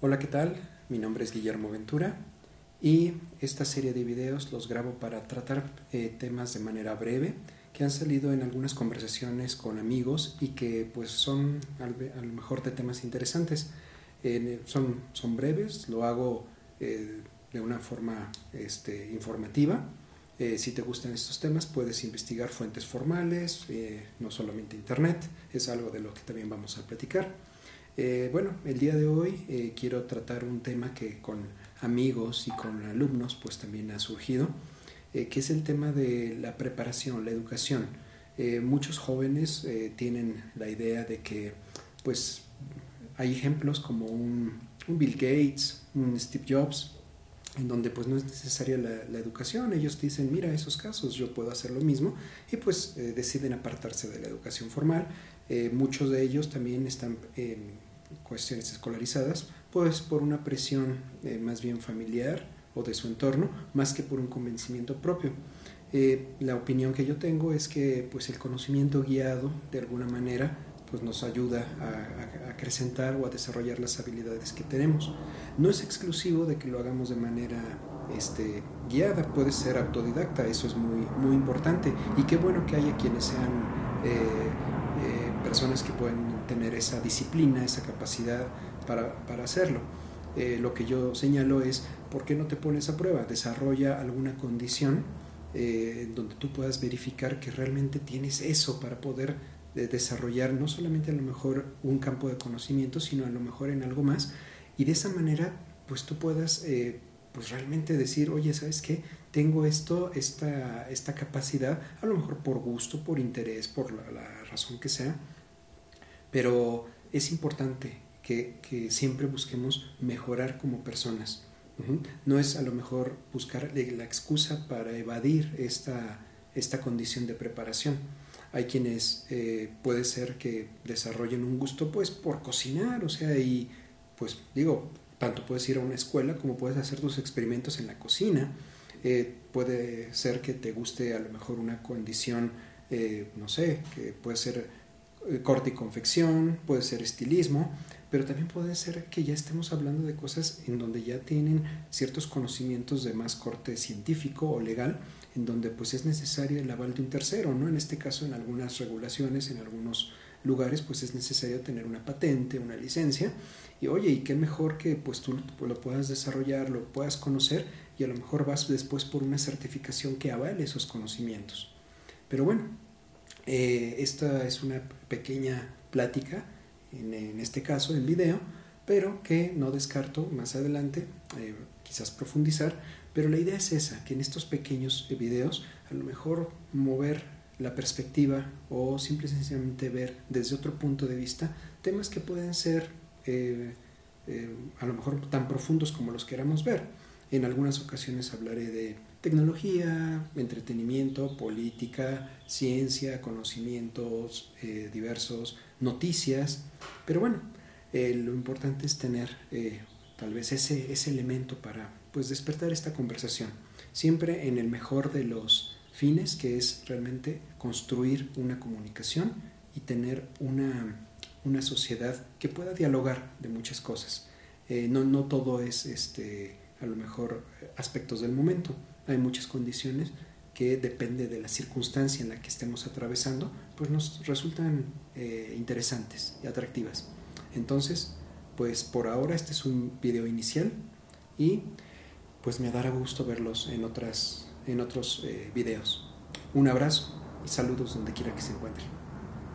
Hola, ¿qué tal? Mi nombre es Guillermo Ventura y esta serie de videos los grabo para tratar eh, temas de manera breve que han salido en algunas conversaciones con amigos y que pues son a lo mejor de temas interesantes. son, son breves, lo hago eh, de una forma este, informativa. Eh, si te gustan estos temas, puedes investigar fuentes formales, no solamente Internet, es algo de lo que también vamos a platicar. Eh, bueno, el día de hoy eh, quiero tratar un tema que con amigos y con alumnos pues también ha surgido, eh, que es el tema de la preparación, la educación. muchos jóvenes tienen la idea de que pues hay ejemplos como un, Bill Gates, un Steve Jobs, en donde pues no es necesaria la, educación. Ellos dicen, mira, esos casos yo puedo hacer lo mismo y pues deciden apartarse de la educación formal. muchos de ellos también están cuestiones escolarizadas, pues por una presión eh, más bien familiar o de su entorno, más que por un convencimiento propio. Eh, la opinión que yo tengo es que pues el conocimiento guiado de alguna manera pues nos ayuda a, acrecentar o a desarrollar las habilidades que tenemos. No es exclusivo de que lo hagamos de manera este, guiada, puede ser autodidacta, eso es muy, muy importante. Y qué bueno que haya quienes sean eh, personas que pueden tener esa disciplina, esa capacidad para, para hacerlo. Eh, lo que yo señalo es, ¿por qué no te pones a prueba? Desarrolla alguna condición eh, donde tú puedas verificar que realmente tienes eso para poder eh, desarrollar no solamente a lo mejor un campo de conocimiento, sino a lo mejor en algo más. Y de esa manera, pues tú puedas pues realmente decir, oye, ¿sabes qué? Tengo esto, esta, esta capacidad, a lo mejor por gusto, por interés, por la razón que sea, pero es importante que, siempre busquemos mejorar como personas. No es a lo mejor buscar la excusa para evadir esta, esta condición de preparación. Hay quienes eh, puede ser que desarrollen un gusto pues por cocinar, o sea, y pues digo, tanto puedes ir a una escuela como puedes hacer tus experimentos en la cocina. Eh, puede ser que te guste a lo mejor una condición, eh, no sé, que puede ser eh, corte y confección, puede ser estilismo, pero también puede ser que ya estemos hablando de cosas en donde ya tienen ciertos conocimientos de más corte científico o legal, en donde pues es necesario el aval de un tercero, ¿no? En este caso, en algunas regulaciones, en algunos lugares, pues es necesario tener una patente, una licencia, y oye, y qué mejor que pues tú lo puedas desarrollar, lo puedas conocer, y a lo mejor vas después por una certificación que avale esos conocimientos. Pero bueno, eh, esta es una pequeña plática, en, este caso en video, pero que no descarto más adelante, eh, quizás profundizar, pero la idea es esa, que en estos pequeños videos a lo mejor mover la perspectiva o simple y sencillamente ver desde otro punto de vista temas que pueden ser eh, a lo mejor tan profundos como los queramos ver. En algunas ocasiones hablaré de tecnología, entretenimiento, política, ciencia, conocimientos eh, diversos, noticias, pero bueno, eh, lo importante es tener eh, tal vez ese, ese elemento para pues despertar esta conversación, siempre en el mejor de los fines, que es realmente construir una comunicación y tener una, una sociedad que pueda dialogar de muchas cosas. no, no todo es este, a lo mejor aspectos del momento, hay muchas condiciones que depende de la circunstancia en la que estemos atravesando, pues nos resultan eh, interesantes y atractivas. Entonces, pues por ahora este es un video inicial y pues me dará gusto verlos en, otras, en otros eh, videos. Un abrazo y saludos donde quiera que se encuentren.